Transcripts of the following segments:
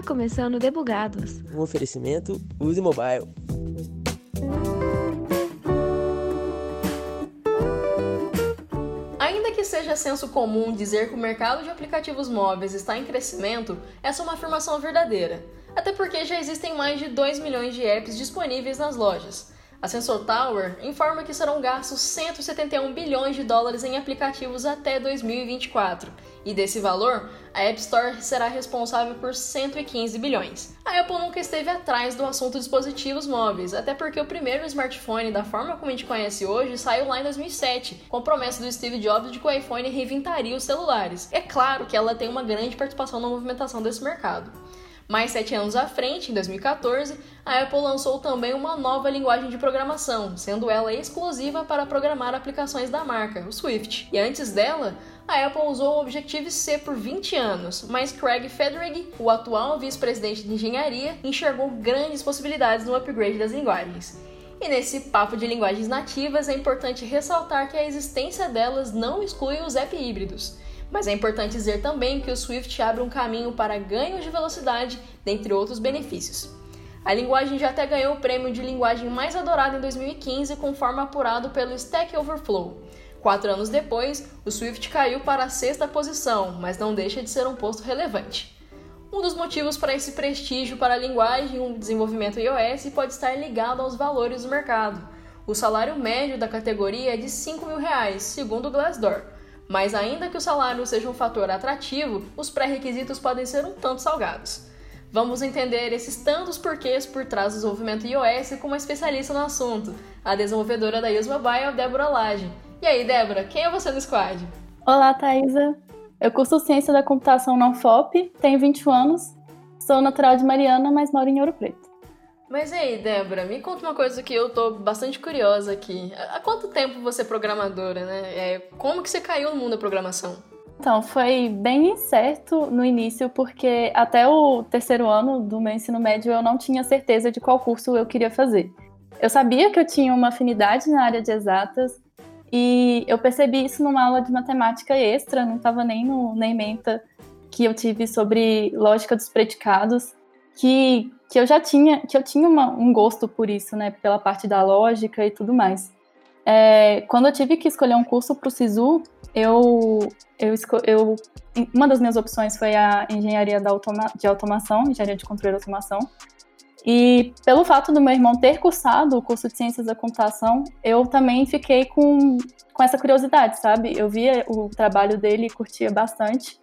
Está começando Debugados. Um oferecimento Use Mobile. Ainda que seja senso comum dizer que o mercado de aplicativos móveis está em crescimento, essa é uma afirmação verdadeira. Até porque já existem mais de 2 milhões de apps disponíveis nas lojas. A Sensor Tower informa que serão gastos 171 bilhões de dólares em aplicativos até 2024, e desse valor, a App Store será responsável por 115 bilhões. A Apple nunca esteve atrás do assunto dispositivos móveis, até porque o primeiro smartphone da forma como a gente conhece hoje saiu lá em 2007, com a promessa do Steve Jobs de que o iPhone reinventaria os celulares. É claro que ela tem uma grande participação na movimentação desse mercado. Mais sete anos à frente, em 2014, a Apple lançou também uma nova linguagem de programação, sendo ela exclusiva para programar aplicações da marca, o Swift. E antes dela, a Apple usou o Objective-C por 20 anos, mas Craig Federighi, o atual vice-presidente de engenharia, enxergou grandes possibilidades no upgrade das linguagens. E nesse papo de linguagens nativas, é importante ressaltar que a existência delas não exclui os app híbridos. Mas é importante dizer também que o Swift abre um caminho para ganhos de velocidade, dentre outros benefícios. A linguagem já até ganhou o prêmio de linguagem mais adorada em 2015, conforme apurado pelo Stack Overflow. Quatro anos depois, o Swift caiu para a sexta posição, mas não deixa de ser um posto relevante. Um dos motivos para esse prestígio para a linguagem e o desenvolvimento iOS pode estar ligado aos valores do mercado. O salário médio da categoria é de 5 mil reais, segundo o Glassdoor. Mas ainda que o salário seja um fator atrativo, os pré-requisitos podem ser um tanto salgados. Vamos entender esses tantos porquês por trás do desenvolvimento iOS com uma especialista no assunto, a desenvolvedora da Use Mobile, Débora Lage. E aí, Débora, quem é você no squad? Olá, Thaisa. Eu curso Ciência da Computação na UFOP, tenho 21 anos, sou natural de Mariana, mas moro em Ouro Preto. Mas e aí, Débora, me conta uma coisa que eu tô bastante curiosa aqui. Há quanto tempo você é programadora, né? É, como que você caiu no mundo da programação? Então, foi bem incerto no início, porque até o terceiro ano do meu ensino médio eu não tinha certeza de qual curso eu queria fazer. Eu sabia que eu tinha uma afinidade na área de exatas, e eu percebi isso numa aula de matemática extra, não estava nem no menta que eu tive sobre lógica dos predicados, que que eu já tinha, que eu tinha uma, um gosto por isso, né, pela parte da lógica e tudo mais. É, quando eu tive que escolher um curso para o SISU, eu, eu, eu, uma das minhas opções foi a engenharia da automa, de automação, engenharia de controle de automação. E pelo fato do meu irmão ter cursado o curso de ciências da computação, eu também fiquei com, com essa curiosidade, sabe? Eu via o trabalho dele e curtia bastante.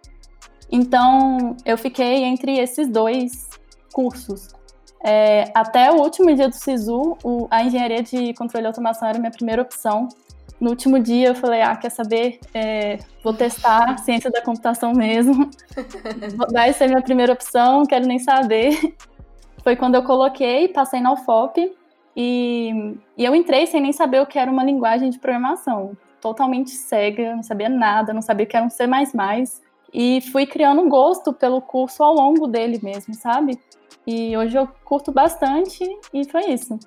Então, eu fiquei entre esses dois cursos. É, até o último dia do SISU, o, a engenharia de controle e automação era minha primeira opção. No último dia eu falei, ah, quer saber? É, vou testar ciência da computação mesmo. Vai ser minha primeira opção, quero nem saber. Foi quando eu coloquei, passei na UFOP e, e eu entrei sem nem saber o que era uma linguagem de programação. Totalmente cega, não sabia nada, não sabia o que era um C++. E fui criando um gosto pelo curso ao longo dele mesmo, sabe? E hoje eu curto bastante e foi isso.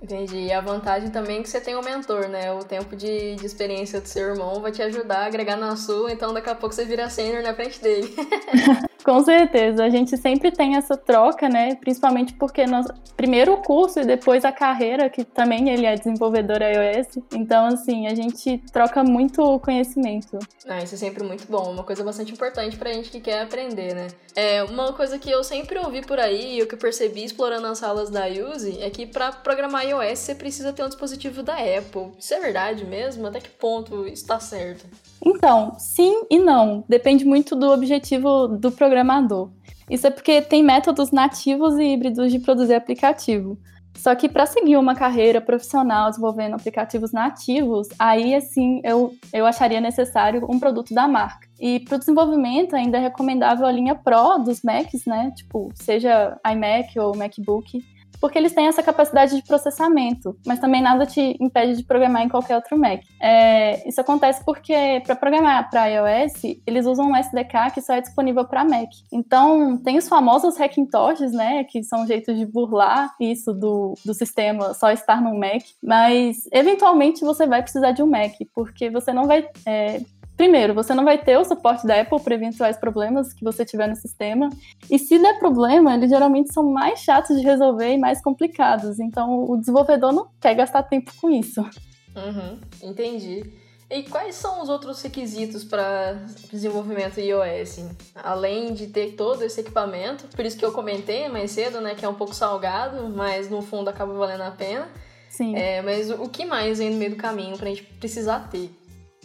Entendi. E a vantagem também é que você tem um mentor, né? O tempo de, de experiência do seu irmão vai te ajudar a agregar na sua, então daqui a pouco você vira sênior na frente dele. Com certeza, a gente sempre tem essa troca, né? Principalmente porque nós, primeiro o curso e depois a carreira, que também ele é desenvolvedor iOS. Então, assim, a gente troca muito conhecimento. Ah, isso é sempre muito bom, uma coisa bastante importante pra gente que quer aprender, né? É, uma coisa que eu sempre ouvi por aí e o que percebi explorando as salas da Use é que para programar iOS você precisa ter um dispositivo da Apple. Isso é verdade mesmo? Até que ponto está certo? Então, sim e não. Depende muito do objetivo do programador. Isso é porque tem métodos nativos e híbridos de produzir aplicativo. Só que para seguir uma carreira profissional desenvolvendo aplicativos nativos, aí assim eu, eu acharia necessário um produto da marca. E para o desenvolvimento ainda é recomendável a linha Pro dos Macs, né? Tipo, seja iMac ou MacBook porque eles têm essa capacidade de processamento, mas também nada te impede de programar em qualquer outro Mac. É, isso acontece porque para programar para iOS, eles usam um SDK que só é disponível para Mac. Então, tem os famosos Hackintoshes, né, que são jeitos de burlar isso do, do sistema só estar no Mac, mas eventualmente você vai precisar de um Mac, porque você não vai é, primeiro, você não vai ter o suporte da Apple para eventuais problemas que você tiver no sistema. E se der problema, eles geralmente são mais chatos de resolver e mais complicados. Então, o desenvolvedor não quer gastar tempo com isso. Uhum, entendi. E quais são os outros requisitos para desenvolvimento iOS? Além de ter todo esse equipamento, por isso que eu comentei mais cedo, né, que é um pouco salgado, mas no fundo acaba valendo a pena. Sim. É, mas o que mais vem no meio do caminho para a gente precisar ter?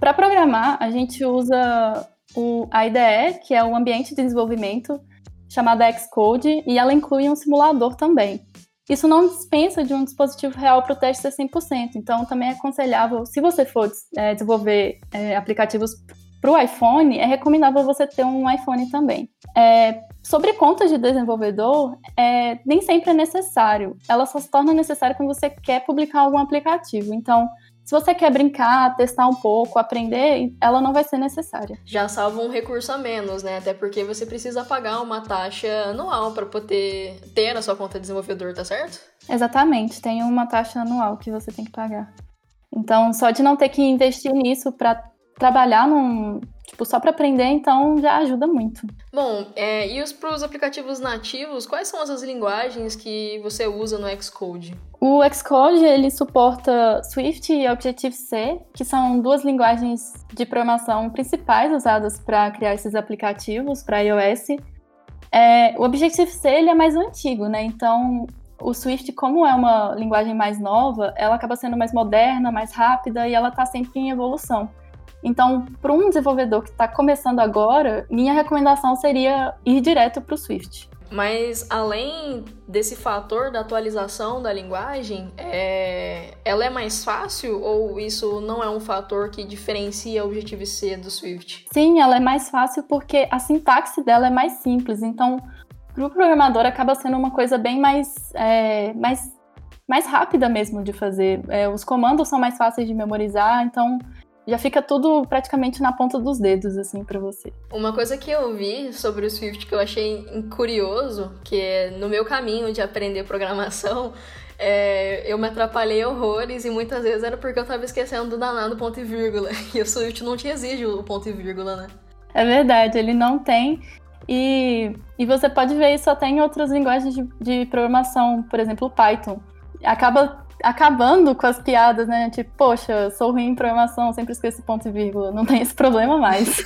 Para programar, a gente usa o, IDE, que é o ambiente de desenvolvimento, chamada Xcode, e ela inclui um simulador também. Isso não dispensa de um dispositivo real para o teste ser 100%. Então, também é aconselhável, se você for é, desenvolver é, aplicativos para o iPhone, é recomendável você ter um iPhone também. É, sobre contas de desenvolvedor, é, nem sempre é necessário. Ela só se torna necessária quando você quer publicar algum aplicativo. Então, se você quer brincar, testar um pouco, aprender, ela não vai ser necessária. Já salva um recurso a menos, né? Até porque você precisa pagar uma taxa anual para poder ter a sua conta de desenvolvedor, tá certo? Exatamente, tem uma taxa anual que você tem que pagar. Então, só de não ter que investir nisso para trabalhar num, tipo, só para aprender, então já ajuda muito. Bom, é, e para os aplicativos nativos, quais são essas linguagens que você usa no Xcode? O Xcode ele suporta Swift e Objective-C, que são duas linguagens de programação principais usadas para criar esses aplicativos para iOS. É, o Objective-C ele é mais antigo, né? Então o Swift, como é uma linguagem mais nova, ela acaba sendo mais moderna, mais rápida e ela está sempre em evolução. Então, para um desenvolvedor que está começando agora, minha recomendação seria ir direto para o Swift. Mas além desse fator da atualização da linguagem, é... ela é mais fácil ou isso não é um fator que diferencia o Objective-C do Swift? Sim, ela é mais fácil porque a sintaxe dela é mais simples. Então, para o programador acaba sendo uma coisa bem mais, é, mais, mais rápida mesmo de fazer. É, os comandos são mais fáceis de memorizar, então já fica tudo praticamente na ponta dos dedos, assim, para você. Uma coisa que eu vi sobre o Swift que eu achei curioso, que é no meu caminho de aprender programação, é, eu me atrapalhei horrores e muitas vezes era porque eu tava esquecendo do danado ponto e vírgula. E o Swift não te exige o ponto e vírgula, né? É verdade, ele não tem. E, e você pode ver isso até em outras linguagens de, de programação, por exemplo, o Python. Acaba acabando com as piadas, né? Tipo, poxa, sou ruim em programação, sempre esqueço ponto e vírgula. Não tem esse problema mais.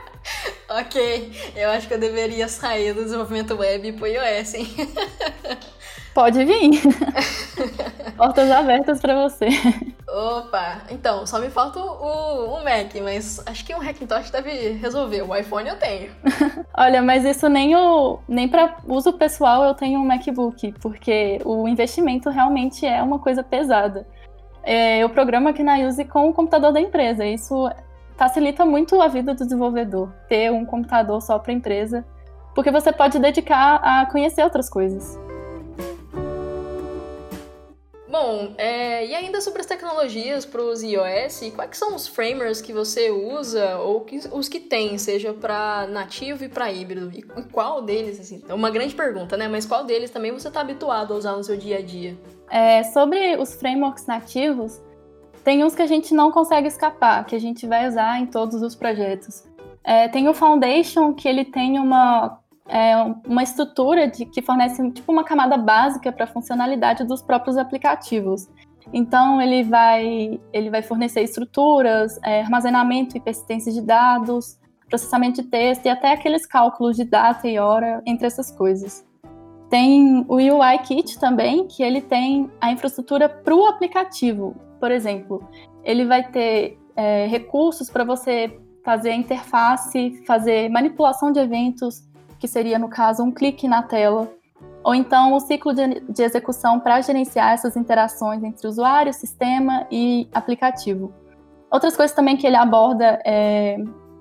ok, eu acho que eu deveria sair do desenvolvimento web pro iOS, hein? Pode vir. Portas abertas para você. Opa, então, só me falta o, o Mac, mas acho que um Hackintosh deve resolver. O iPhone eu tenho. Olha, mas isso nem o nem para uso pessoal eu tenho um MacBook, porque o investimento realmente é uma coisa pesada. É, eu programo aqui na Use com o computador da empresa. Isso facilita muito a vida do desenvolvedor, ter um computador só para empresa, porque você pode dedicar a conhecer outras coisas. Bom, é, e ainda sobre as tecnologias para os iOS, quais são os framers que você usa ou que, os que tem, seja para nativo e para híbrido? E, qual deles, assim, é uma grande pergunta, né? Mas qual deles também você está habituado a usar no seu dia a dia? É, sobre os frameworks nativos, tem uns que a gente não consegue escapar, que a gente vai usar em todos os projetos. É, tem o Foundation, que ele tem uma é uma estrutura de, que fornece tipo uma camada básica para a funcionalidade dos próprios aplicativos. Então ele vai ele vai fornecer estruturas, é, armazenamento e persistência de dados, processamento de texto e até aqueles cálculos de data e hora entre essas coisas. Tem o UI Kit também, que ele tem a infraestrutura para o aplicativo. Por exemplo, ele vai ter é, recursos para você fazer interface, fazer manipulação de eventos, que seria, no caso, um clique na tela, ou então o ciclo de, de execução para gerenciar essas interações entre usuário, sistema e aplicativo. Outras coisas também que ele aborda é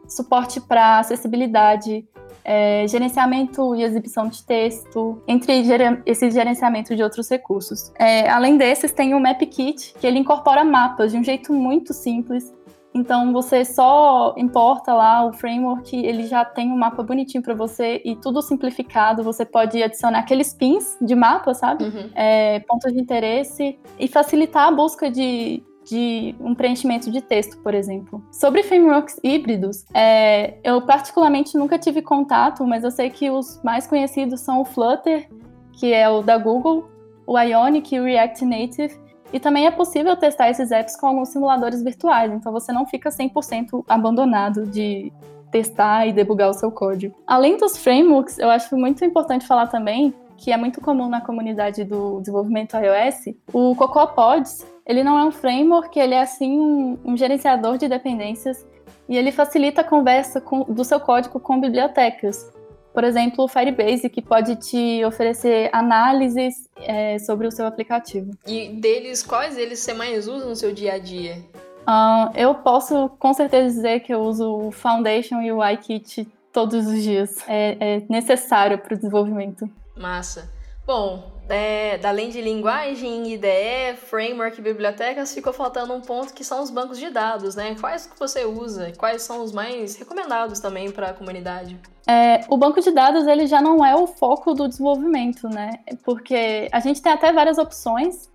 suporte para acessibilidade, é, gerenciamento e exibição de texto, entre esse gerenciamento de outros recursos. É, além desses, tem o MapKit, que ele incorpora mapas de um jeito muito simples então você só importa lá o framework, ele já tem um mapa bonitinho para você e tudo simplificado. Você pode adicionar aqueles pins de mapa, sabe? Uhum. É, pontos de interesse e facilitar a busca de, de um preenchimento de texto, por exemplo. Sobre frameworks híbridos, é, eu particularmente nunca tive contato, mas eu sei que os mais conhecidos são o Flutter, que é o da Google, o Ionic e o React Native, e também é possível testar esses apps com alguns simuladores virtuais, então você não fica 100% abandonado de testar e debugar o seu código. Além dos frameworks, eu acho muito importante falar também que é muito comum na comunidade do desenvolvimento iOS, o CocoaPods, ele não é um framework, ele é assim um, um gerenciador de dependências e ele facilita a conversa com, do seu código com bibliotecas. Por exemplo, o Firebase, que pode te oferecer análises é, sobre o seu aplicativo. E deles, quais deles você mais usa no seu dia a dia? Uh, eu posso com certeza dizer que eu uso o Foundation e o iKit todos os dias. É, é necessário para o desenvolvimento. Massa. Bom, é, além de linguagem, IDE, framework bibliotecas, ficou faltando um ponto que são os bancos de dados, né? Quais que você usa? Quais são os mais recomendados também para a comunidade? É, o banco de dados ele já não é o foco do desenvolvimento, né? Porque a gente tem até várias opções,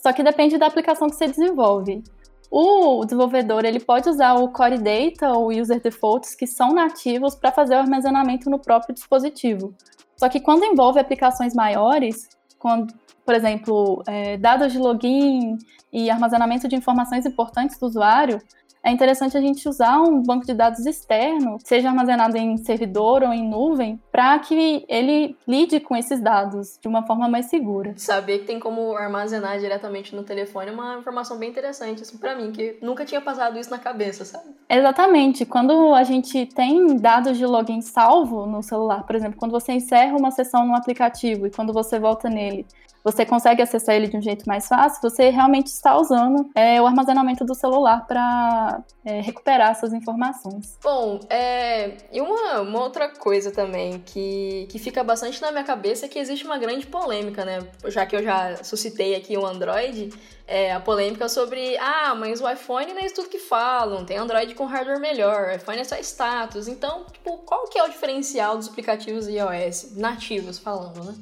só que depende da aplicação que você desenvolve. O desenvolvedor ele pode usar o Core Data ou User Defaults que são nativos para fazer o armazenamento no próprio dispositivo. Só que quando envolve aplicações maiores, quando, por exemplo, é, dados de login e armazenamento de informações importantes do usuário, é interessante a gente usar um banco de dados externo, seja armazenado em servidor ou em nuvem, para que ele lide com esses dados de uma forma mais segura. Saber que tem como armazenar diretamente no telefone é uma informação bem interessante, assim, para mim, que nunca tinha passado isso na cabeça, sabe? Exatamente. Quando a gente tem dados de login salvo no celular, por exemplo, quando você encerra uma sessão no aplicativo e quando você volta nele, você consegue acessar ele de um jeito mais fácil, você realmente está usando é, o armazenamento do celular para é, recuperar essas informações. Bom, é, e uma, uma, outra coisa também que, que fica bastante na minha cabeça é que existe uma grande polêmica, né? Já que eu já suscitei aqui o Android, é, a polêmica sobre, ah, mas o iPhone não é isso tudo que falam, tem Android com hardware melhor, iPhone é só status. Então, tipo, qual que é o diferencial dos aplicativos iOS nativos falando, né?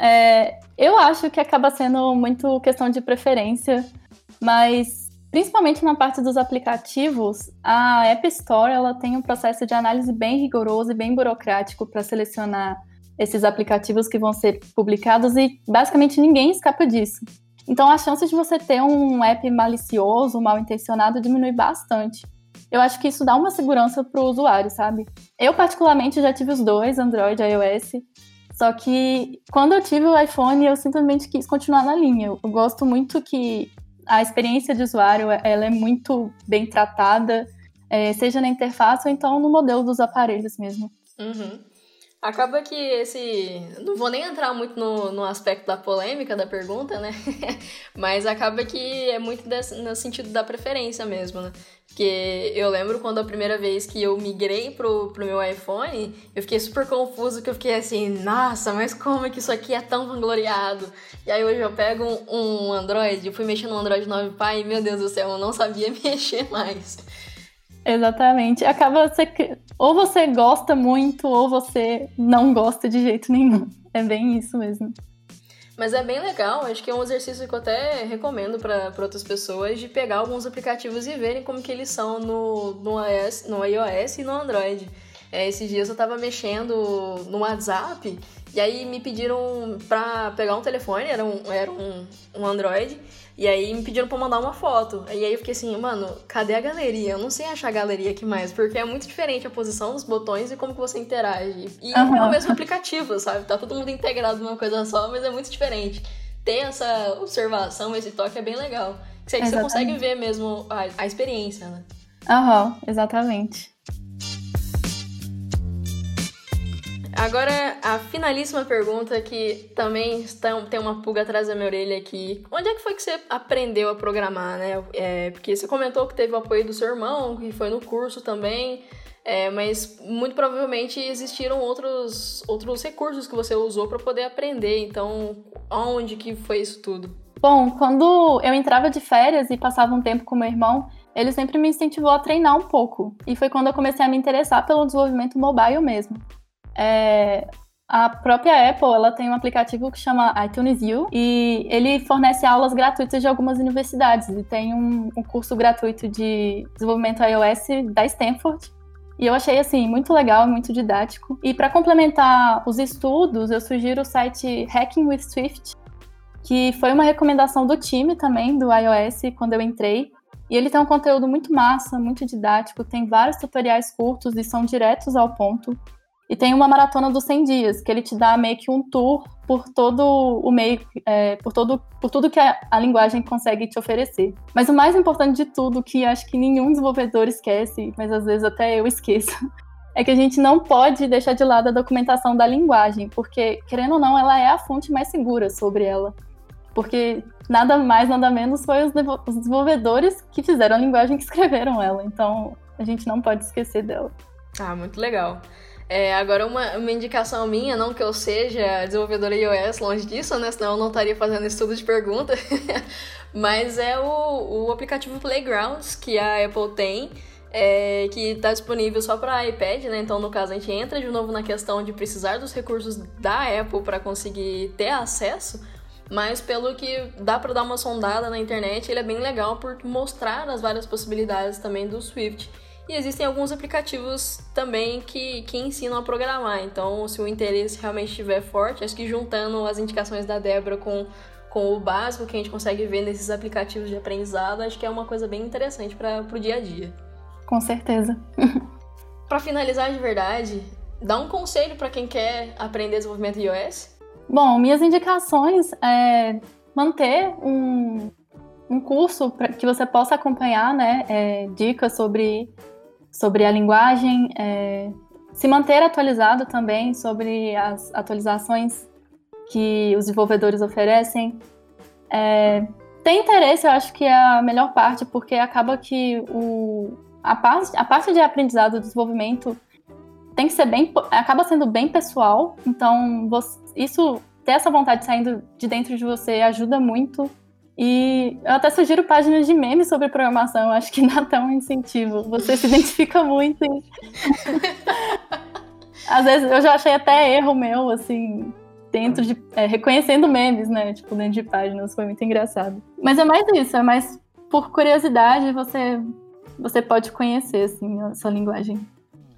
É, eu acho que acaba sendo muito questão de preferência, mas principalmente na parte dos aplicativos, a App Store ela tem um processo de análise bem rigoroso e bem burocrático para selecionar esses aplicativos que vão ser publicados e basicamente ninguém escapa disso. Então a chance de você ter um app malicioso, mal intencionado, diminui bastante. Eu acho que isso dá uma segurança para o usuário, sabe? Eu, particularmente, já tive os dois, Android e iOS, só que quando eu tive o iPhone, eu simplesmente quis continuar na linha. Eu gosto muito que a experiência de usuário ela é muito bem tratada, é, seja na interface ou então no modelo dos aparelhos mesmo. Uhum. Acaba que esse. Não vou nem entrar muito no, no aspecto da polêmica da pergunta, né? Mas acaba que é muito desse, no sentido da preferência mesmo, né? Porque eu lembro quando a primeira vez que eu migrei pro, pro meu iPhone, eu fiquei super confuso, que eu fiquei assim, nossa, mas como é que isso aqui é tão vangloriado? E aí hoje eu pego um, um Android, eu fui mexer no Android 9 Pie e, meu Deus do céu, eu não sabia mexer mais. Exatamente. Acaba você. Ou você gosta muito, ou você não gosta de jeito nenhum. É bem isso mesmo. Mas é bem legal, acho que é um exercício que eu até recomendo para outras pessoas de pegar alguns aplicativos e verem como que eles são no, no, iOS, no iOS e no Android. É, esses dias eu tava mexendo no WhatsApp e aí me pediram pra pegar um telefone, era um, era um, um Android, e aí me pediram pra mandar uma foto. E aí eu fiquei assim, mano, cadê a galeria? Eu não sei achar a galeria aqui mais, porque é muito diferente a posição dos botões e como que você interage. E uhum. é o mesmo aplicativo, sabe? Tá todo mundo integrado numa coisa só, mas é muito diferente. Ter essa observação, esse toque é bem legal. Que você, consegue ver mesmo a, a experiência, né? Aham, uhum, exatamente. Agora, a finalíssima pergunta que também tem uma pulga atrás da minha orelha aqui. Onde é que foi que você aprendeu a programar, né? É, porque você comentou que teve o apoio do seu irmão, que foi no curso também. É, mas muito provavelmente existiram outros, outros recursos que você usou para poder aprender. Então, onde que foi isso tudo? Bom, quando eu entrava de férias e passava um tempo com meu irmão, ele sempre me incentivou a treinar um pouco. E foi quando eu comecei a me interessar pelo desenvolvimento mobile mesmo. É, A própria Apple, ela tem um aplicativo que chama iTunes U e ele fornece aulas gratuitas de algumas universidades. E tem um, um curso gratuito de desenvolvimento iOS da Stanford. E eu achei assim muito legal, muito didático. E para complementar os estudos, eu sugiro o site Hacking with Swift, que foi uma recomendação do time também do iOS quando eu entrei. E ele tem um conteúdo muito massa, muito didático, tem vários tutoriais curtos e são diretos ao ponto. E tem uma maratona dos 100 dias, que ele te dá meio que um tour por todo o meio, é, por, todo, por tudo que a, a, linguagem consegue te oferecer. Mas o mais importante de tudo, que acho que nenhum desenvolvedor esquece, mas às vezes até eu esqueço, é que a gente não pode deixar de lado a documentação da linguagem, porque, querendo ou não, ela é a fonte mais segura sobre ela. Porque nada mais, nada menos foi os, os desenvolvedores que fizeram a linguagem que escreveram ela. Então, a gente não pode esquecer dela. Ah, muito legal. É, agora, uma, uma indicação minha, não que eu seja desenvolvedora iOS, longe disso, né? Senão eu não estaria fazendo estudo de pergunta. Mas é o, o aplicativo Playgrounds que a Apple tem, é, que está disponível só para iPad, né? Então, no caso, a gente entra de novo na questão de precisar dos recursos da Apple para conseguir ter acesso. Mas pelo que dá para dar uma sondada na internet, ele é bem legal por mostrar as várias possibilidades também do Swift. E existem alguns aplicativos também que, que ensinam a programar. Então, se o interesse realmente estiver forte, acho que juntando as indicações da Débora com, com o básico que a gente consegue ver nesses aplicativos de aprendizado, acho que é uma coisa bem interessante para o dia a dia. Com certeza. para finalizar de verdade, dá um conselho para quem quer aprender desenvolvimento iOS? Bom, minhas indicações é manter um, um curso para que você possa acompanhar, né, é, dicas sobre sobre a linguagem, é, se manter atualizado também sobre as atualizações que os desenvolvedores oferecem. É, ter interesse, eu acho que é a melhor parte, porque acaba que o, a, parte, a parte de aprendizado do desenvolvimento tem que ser bem, acaba sendo bem pessoal, então você, isso, ter essa vontade saindo de dentro de você ajuda muito e eu até sugiro páginas de memes sobre programação, acho que dá até um incentivo. Você se identifica muito. E... Às vezes eu já achei até erro meu, assim, dentro de. É, reconhecendo memes, né? Tipo, dentro de páginas, foi muito engraçado. Mas é mais isso, é mais por curiosidade você, você pode conhecer, assim, a sua linguagem.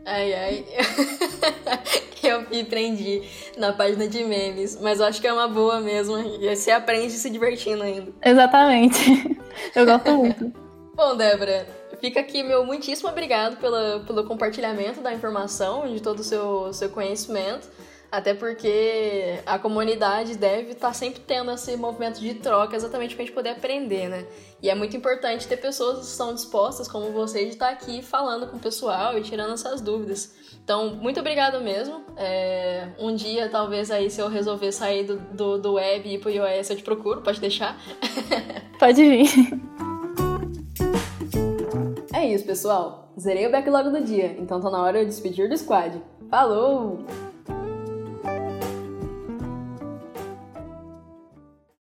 Ai, ai. eu me prendi na página de memes, mas eu acho que é uma boa mesmo. E você aprende se divertindo ainda. Exatamente. Eu gosto muito. Bom, Débora, fica aqui meu muitíssimo obrigado pela, pelo compartilhamento da informação, de todo o seu, seu conhecimento. Até porque a comunidade deve estar tá sempre tendo esse movimento de troca exatamente para a gente poder aprender, né? E é muito importante ter pessoas que estão dispostas, como você, de estar tá aqui falando com o pessoal e tirando essas dúvidas. Então, muito obrigado mesmo. É, um dia, talvez, aí, se eu resolver sair do, do, do web e ir pro iOS, eu te procuro, pode deixar? Pode vir. É isso, pessoal. Zerei o backlog do dia, então tá na hora de despedir do squad. Falou!